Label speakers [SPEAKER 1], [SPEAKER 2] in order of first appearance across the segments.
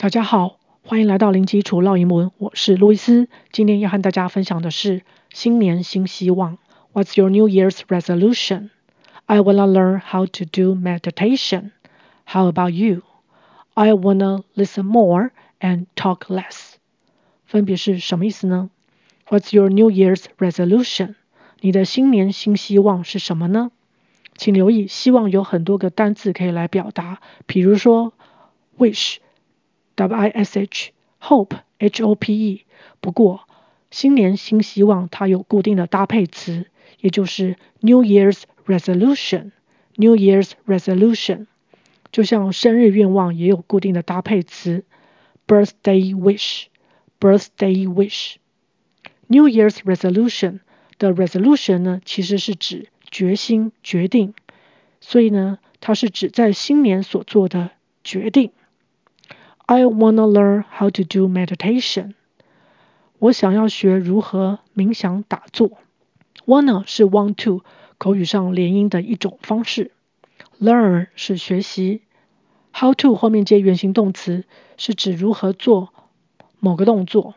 [SPEAKER 1] 大家好，欢迎来到零基础绕英文，我是路易斯。今天要和大家分享的是新年新希望。What's your New Year's resolution? I wanna learn how to do meditation. How about you? I wanna listen more and talk less. 分别是什么意思呢？What's your New Year's resolution? 你的新年新希望是什么呢？请留意，希望有很多个单字可以来表达，比如说 wish。W-I-S-H，hope，H-O-P-E。不过，新年新希望它有固定的搭配词，也就是 New Year's Resolution。New Year's Resolution，就像生日愿望也有固定的搭配词，Birthday Wish。Birthday Wish。New Year's Resolution 的 Resolution 呢，其实是指决心、决定，所以呢，它是指在新年所做的决定。I wanna learn how to do meditation. 我想要学如何冥想打坐。Wanna 是 want to 口语上连音的一种方式。Learn 是学习。How to 后面接原形动词，是指如何做某个动作。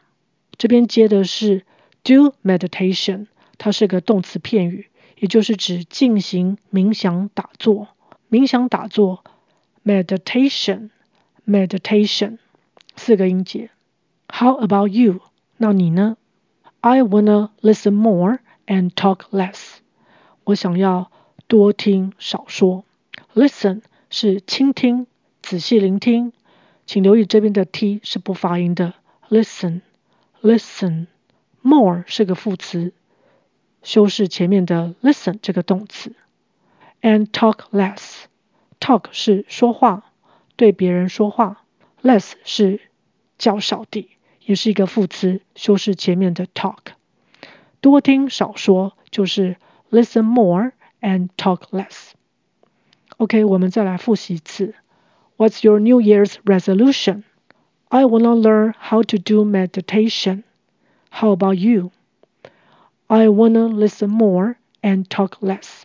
[SPEAKER 1] 这边接的是 do meditation，它是个动词片语，也就是指进行冥想打坐。冥想打坐 meditation。Meditation 四个音节。How about you？那你呢？I wanna listen more and talk less。我想要多听少说。Listen 是倾听，仔细聆听。请留意这边的 t 是不发音的。Listen，listen。More 是个副词，修饰前面的 listen 这个动词。And talk less。Talk 是说话。对别人说话，less 是较少地，也是一个副词，修饰前面的 talk。多听少说就是 listen more and talk less。OK，我们再来复习一次。What's your New Year's resolution? I wanna learn how to do meditation. How about you? I wanna listen more and talk less.